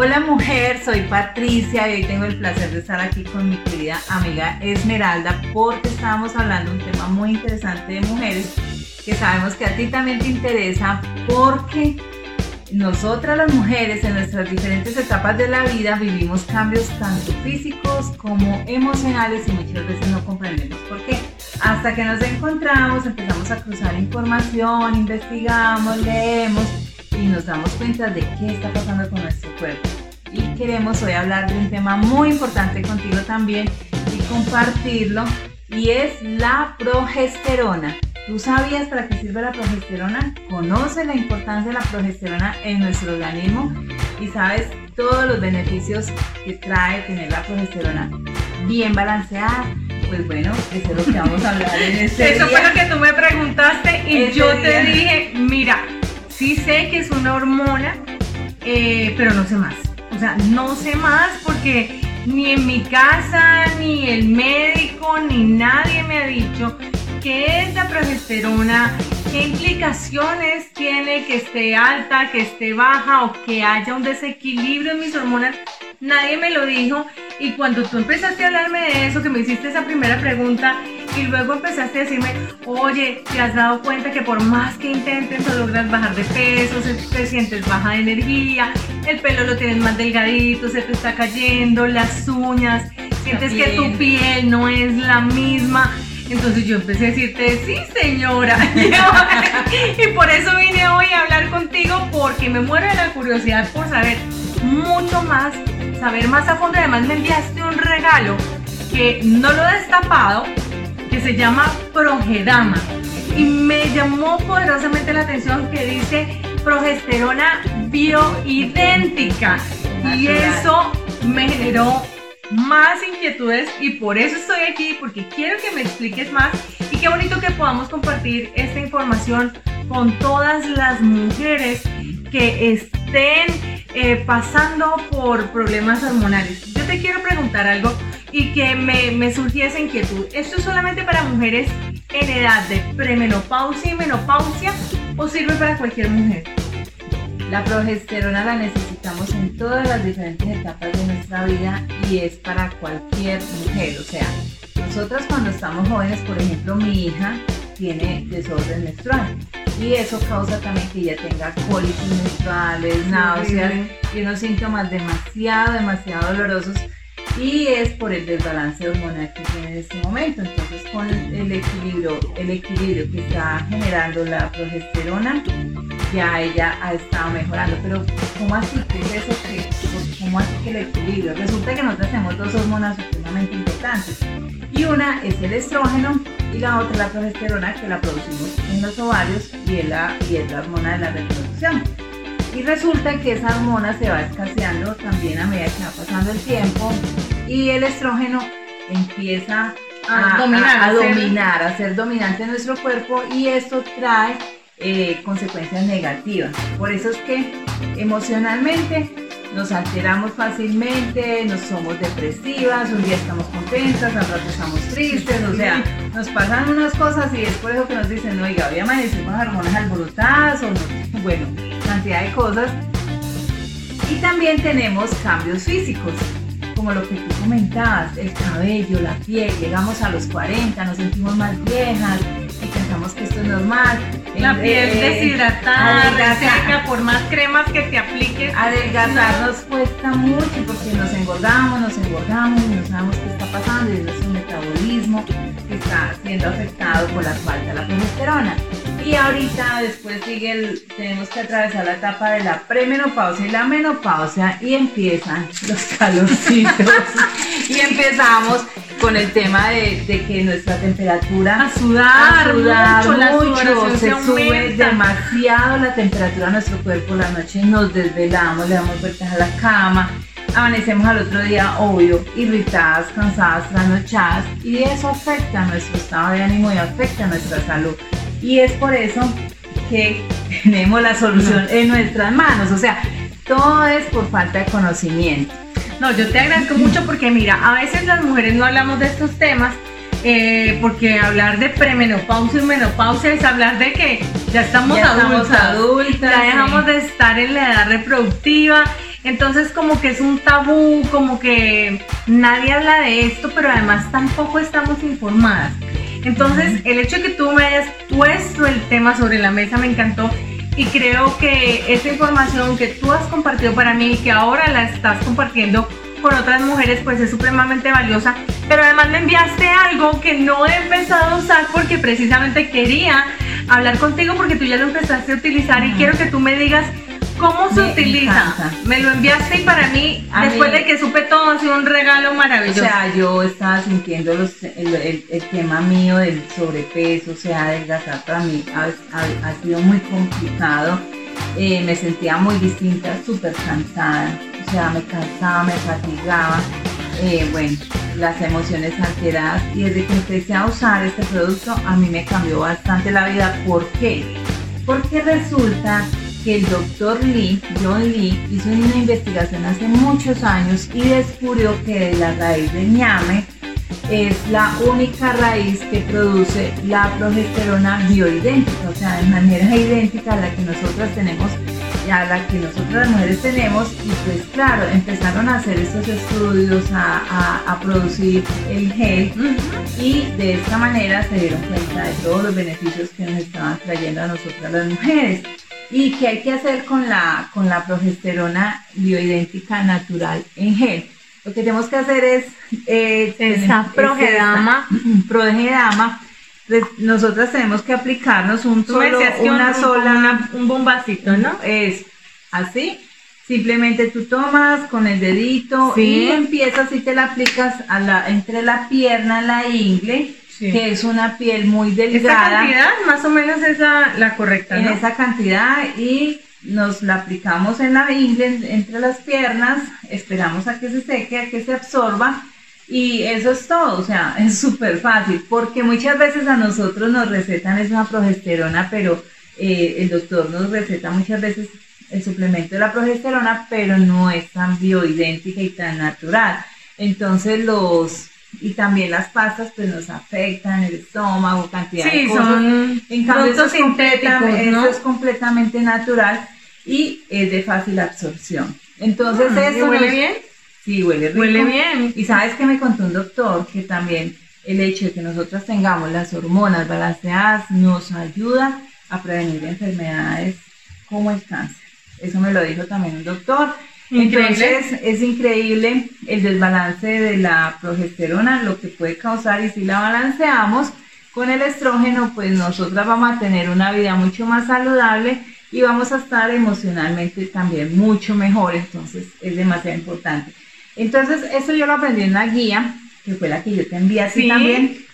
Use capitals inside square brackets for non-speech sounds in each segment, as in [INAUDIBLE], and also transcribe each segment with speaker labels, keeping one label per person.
Speaker 1: Hola mujer, soy Patricia y hoy tengo el placer de estar aquí con mi querida amiga Esmeralda porque estábamos hablando de un tema muy interesante de mujeres que sabemos que a ti también te interesa porque nosotras las mujeres en nuestras diferentes etapas de la vida vivimos cambios tanto físicos como emocionales y muchas veces no comprendemos por qué. Hasta que nos encontramos, empezamos a cruzar información, investigamos, leemos y nos damos cuenta de qué está pasando con nuestro cuerpo. Y queremos hoy hablar de un tema muy importante contigo también y compartirlo y es la progesterona. ¿Tú sabías para qué sirve la progesterona? ¿Conoces la importancia de la progesterona en nuestro organismo? ¿Y sabes todos los beneficios que trae tener la progesterona bien balanceada? Pues bueno, eso es lo que vamos a hablar en este
Speaker 2: Eso fue lo que tú me preguntaste y yo te dije, mira, sí sé que es una hormona, eh, pero no sé más. O sea, no sé más porque ni en mi casa, ni el médico, ni nadie me ha dicho qué es la progesterona, qué implicaciones tiene que esté alta, que esté baja o que haya un desequilibrio en mis hormonas. Nadie me lo dijo y cuando tú empezaste a hablarme de eso, que me hiciste esa primera pregunta, y luego empezaste a decirme, oye, ¿te has dado cuenta que por más que intentes no logras bajar de peso, te sientes baja de energía, el pelo lo tienes más delgadito, se te está cayendo, las uñas, sientes que tu piel no es la misma? Entonces yo empecé a decirte, sí señora. [LAUGHS] [LAUGHS] y por eso vine hoy a hablar contigo porque me muero de la curiosidad por saber mucho más, saber más a fondo. Además me enviaste un regalo que no lo he destapado, que se llama Progedama. Y me llamó poderosamente la atención que dice progesterona bioidéntica. Y eso me generó más inquietudes y por eso estoy aquí, porque quiero que me expliques más y qué bonito que podamos compartir esta información con todas las mujeres que estén eh, pasando por problemas hormonales. Yo te quiero preguntar algo y que me, me surgiese inquietud. ¿Esto es solamente para mujeres en edad de premenopausia y menopausia o sirve para cualquier mujer?
Speaker 1: La progesterona la necesitamos en todas las diferentes etapas de nuestra vida y es para cualquier mujer. O sea, nosotras cuando estamos jóvenes, por ejemplo, mi hija tiene desorden menstrual y eso causa también que ella tenga cólicos menstruales, náuseas y unos síntomas demasiado, demasiado dolorosos y es por el desbalance hormonal que tiene en este momento. Entonces, con el equilibrio, el equilibrio que está generando la progesterona, ya ella ha estado mejorando. Pero, ¿cómo así? ¿Qué es eso? ¿Cómo así que el equilibrio? Resulta que nosotros tenemos dos hormonas supremamente importantes. Y una es el estrógeno y la otra la progesterona que la producimos en los ovarios y es la, y es la hormona de la reproducción. Y resulta que esa hormona se va escaseando también a medida que va pasando el tiempo y el estrógeno empieza a, dominar, a, dominar, a ser dominante en nuestro cuerpo y esto trae eh, consecuencias negativas. Por eso es que emocionalmente nos alteramos fácilmente, nos somos depresivas, un día estamos contentas, al rato estamos tristes, o sea, nos pasan unas cosas y es por eso que nos dicen, oiga, hoy amanecimos hormonas alborotadas, o no, [LAUGHS] bueno, cantidad de cosas. Y también tenemos cambios físicos, como lo que tú comentabas, el cabello, la piel, llegamos a los 40, nos sentimos más viejas, y pensamos que esto es normal.
Speaker 2: La piel deshidratada, reseca, por más cremas que te apliques.
Speaker 1: Adelgazar nos cuesta mucho porque nos engordamos, nos engordamos y no sabemos qué está pasando y es nuestro metabolismo que está siendo afectado por la falta de la progesterona. Y ahorita después sigue el, tenemos que atravesar la etapa de la premenopausia y la menopausia y empiezan los calorcitos. [LAUGHS] Y empezamos con el tema de, que nuestra temperatura
Speaker 2: a sudar,
Speaker 1: mucho, se sube demasiado la temperatura de nuestro cuerpo la noche nos desvelamos le damos vueltas a la cama amanecemos al otro día obvio irritadas cansadas trasnochadas y eso afecta nuestro estado de ánimo y afecta nuestra salud y es por eso que [LAUGHS] tenemos la solución en nuestras manos. O sea todo es por falta de conocimiento.
Speaker 2: No, yo te agradezco mucho porque mira, a veces las mujeres no hablamos de estos temas eh, porque hablar de premenopausia y menopausia es hablar de que ya estamos, adultas, ya dejamos de estar en la edad reproductiva. Entonces como que es un tabú, como que nadie habla de esto, pero además tampoco estamos informadas. Entonces el hecho de que tú me hayas puesto el tema sobre la mesa me encantó y creo que esa información que tú has compartido para mí y que ahora la estás compartiendo con otras mujeres pues es supremamente valiosa. Pero además me enviaste algo que no he empezado a usar porque precisamente quería hablar contigo porque tú ya lo empezaste a utilizar y quiero que tú me digas ¿Cómo se utiliza? Me lo enviaste y para mí, después de que supe sido un regalo maravilloso.
Speaker 1: O sea, yo estaba sintiendo el, tema mío del sobrepeso, o sea, adelgazar para mí ha, sido muy complicado. Eh, me sentía muy distinta, súper cansada, o sea, me cansaba, me fatigaba. Eh, bueno, las emociones alteradas y desde que empecé a usar este producto a mí me cambió bastante la vida. ¿Por qué? Porque resulta que el doctor Lee, John Lee, hizo una investigación hace muchos años y descubrió que la raíz de ñame es la única raíz que produce la progesterona bioidéntica, o sea, de manera idéntica a la que nosotras tenemos y a la que nosotras las mujeres tenemos. Y pues claro, empezaron a hacer estos estudios, a, a producir el gel y de esta manera se dieron cuenta de todos los beneficios que nos estaban trayendo a nosotras las mujeres. ¿Y qué hay que hacer con la, con la progesterona bioidéntica natural en gel? Lo que tenemos que hacer es...
Speaker 2: Eh, esa progedama.
Speaker 1: progedama. Nosotras tenemos que aplicarnos un solo, una sola...
Speaker 2: un bombacito, ¿no?
Speaker 1: Es así. Simplemente tú tomas con el dedito y empiezas y te la aplicas a la, entre la pierna, la ingle que es una piel muy delgada.
Speaker 2: Esa cantidad más o menos es la, correcta,
Speaker 1: En esa cantidad y nos la aplicamos en la ingle, entre las piernas, esperamos a que se seque, a que se absorba y eso es todo, o sea, es súper fácil, porque muchas veces a nosotros nos recetan es una progesterona, pero eh, el doctor nos receta muchas veces el suplemento de la progesterona, pero no es tan bioidéntica y tan natural. Entonces los y también las pastas pues nos afectan el estómago, cantidad de cosas.
Speaker 2: Son en cambio sintéticos,
Speaker 1: es completamente natural y es de fácil absorción. Entonces mm, eso
Speaker 2: huele bien.
Speaker 1: Sí, huele rico.
Speaker 2: Huele bien.
Speaker 1: Y sabes que me contó un doctor que también el hecho de que nosotras tengamos las hormonas balanceadas nos ayuda a prevenir enfermedades como el cáncer. Eso me lo dijo también un doctor. Entonces es increíble el desbalance de la progesterona, lo que puede causar y si la balanceamos con el estrógeno, pues nosotras vamos a tener una vida mucho más saludable y vamos a estar emocionalmente también mucho mejor, entonces es demasiado importante. Entonces eso yo lo aprendí en una guía, que fue la que yo te envié así también,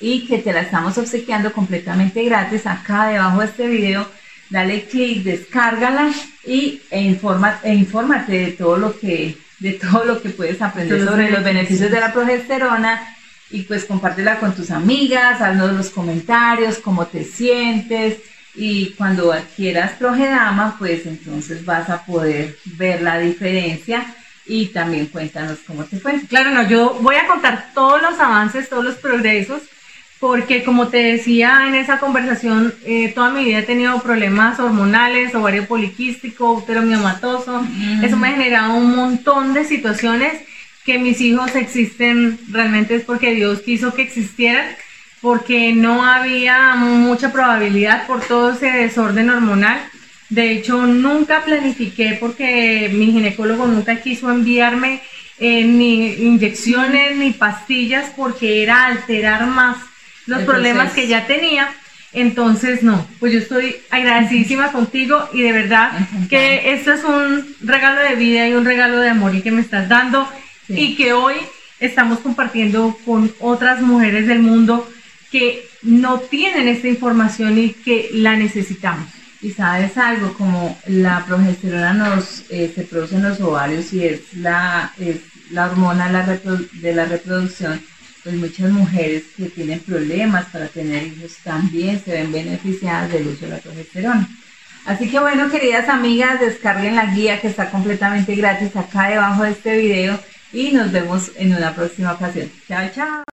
Speaker 1: y que te la estamos obsequiando completamente gratis acá debajo de este video dale clic, descárgala y, e, informa, e infórmate de todo lo que de todo lo que puedes aprender sobre los beneficios de la progesterona y pues compártela con tus amigas, haznos los comentarios, cómo te sientes y cuando adquieras Progedama pues entonces vas a poder ver la diferencia y también cuéntanos cómo te fue.
Speaker 2: Claro, no, yo voy a contar todos los avances, todos los progresos porque como te decía en esa conversación, eh, toda mi vida he tenido problemas hormonales, ovario poliquístico, útero miomatoso. Eso me ha generado un montón de situaciones que mis hijos existen realmente es porque Dios quiso que existieran, porque no había mucha probabilidad por todo ese desorden hormonal. De hecho, nunca planifiqué porque mi ginecólogo nunca quiso enviarme eh, ni inyecciones ni pastillas porque era alterar más los problemas que ya tenía. Entonces, no, pues yo estoy agradecidísima contigo y de verdad que esto es un regalo de vida y un regalo de amor y que me estás dando y que hoy estamos compartiendo con otras mujeres del mundo que no tienen esta información y que la necesitamos.
Speaker 1: Y sabes algo, como la progesterona nos, eh, se produce en los ovarios y es la, es la hormona de la reproducción, pues muchas mujeres que tienen problemas para tener hijos también se ven beneficiadas del uso de la progesterona. Así que bueno, queridas amigas, descarguen la guía que está completamente gratis acá debajo de este video y nos vemos en una próxima ocasión. Chao, chao.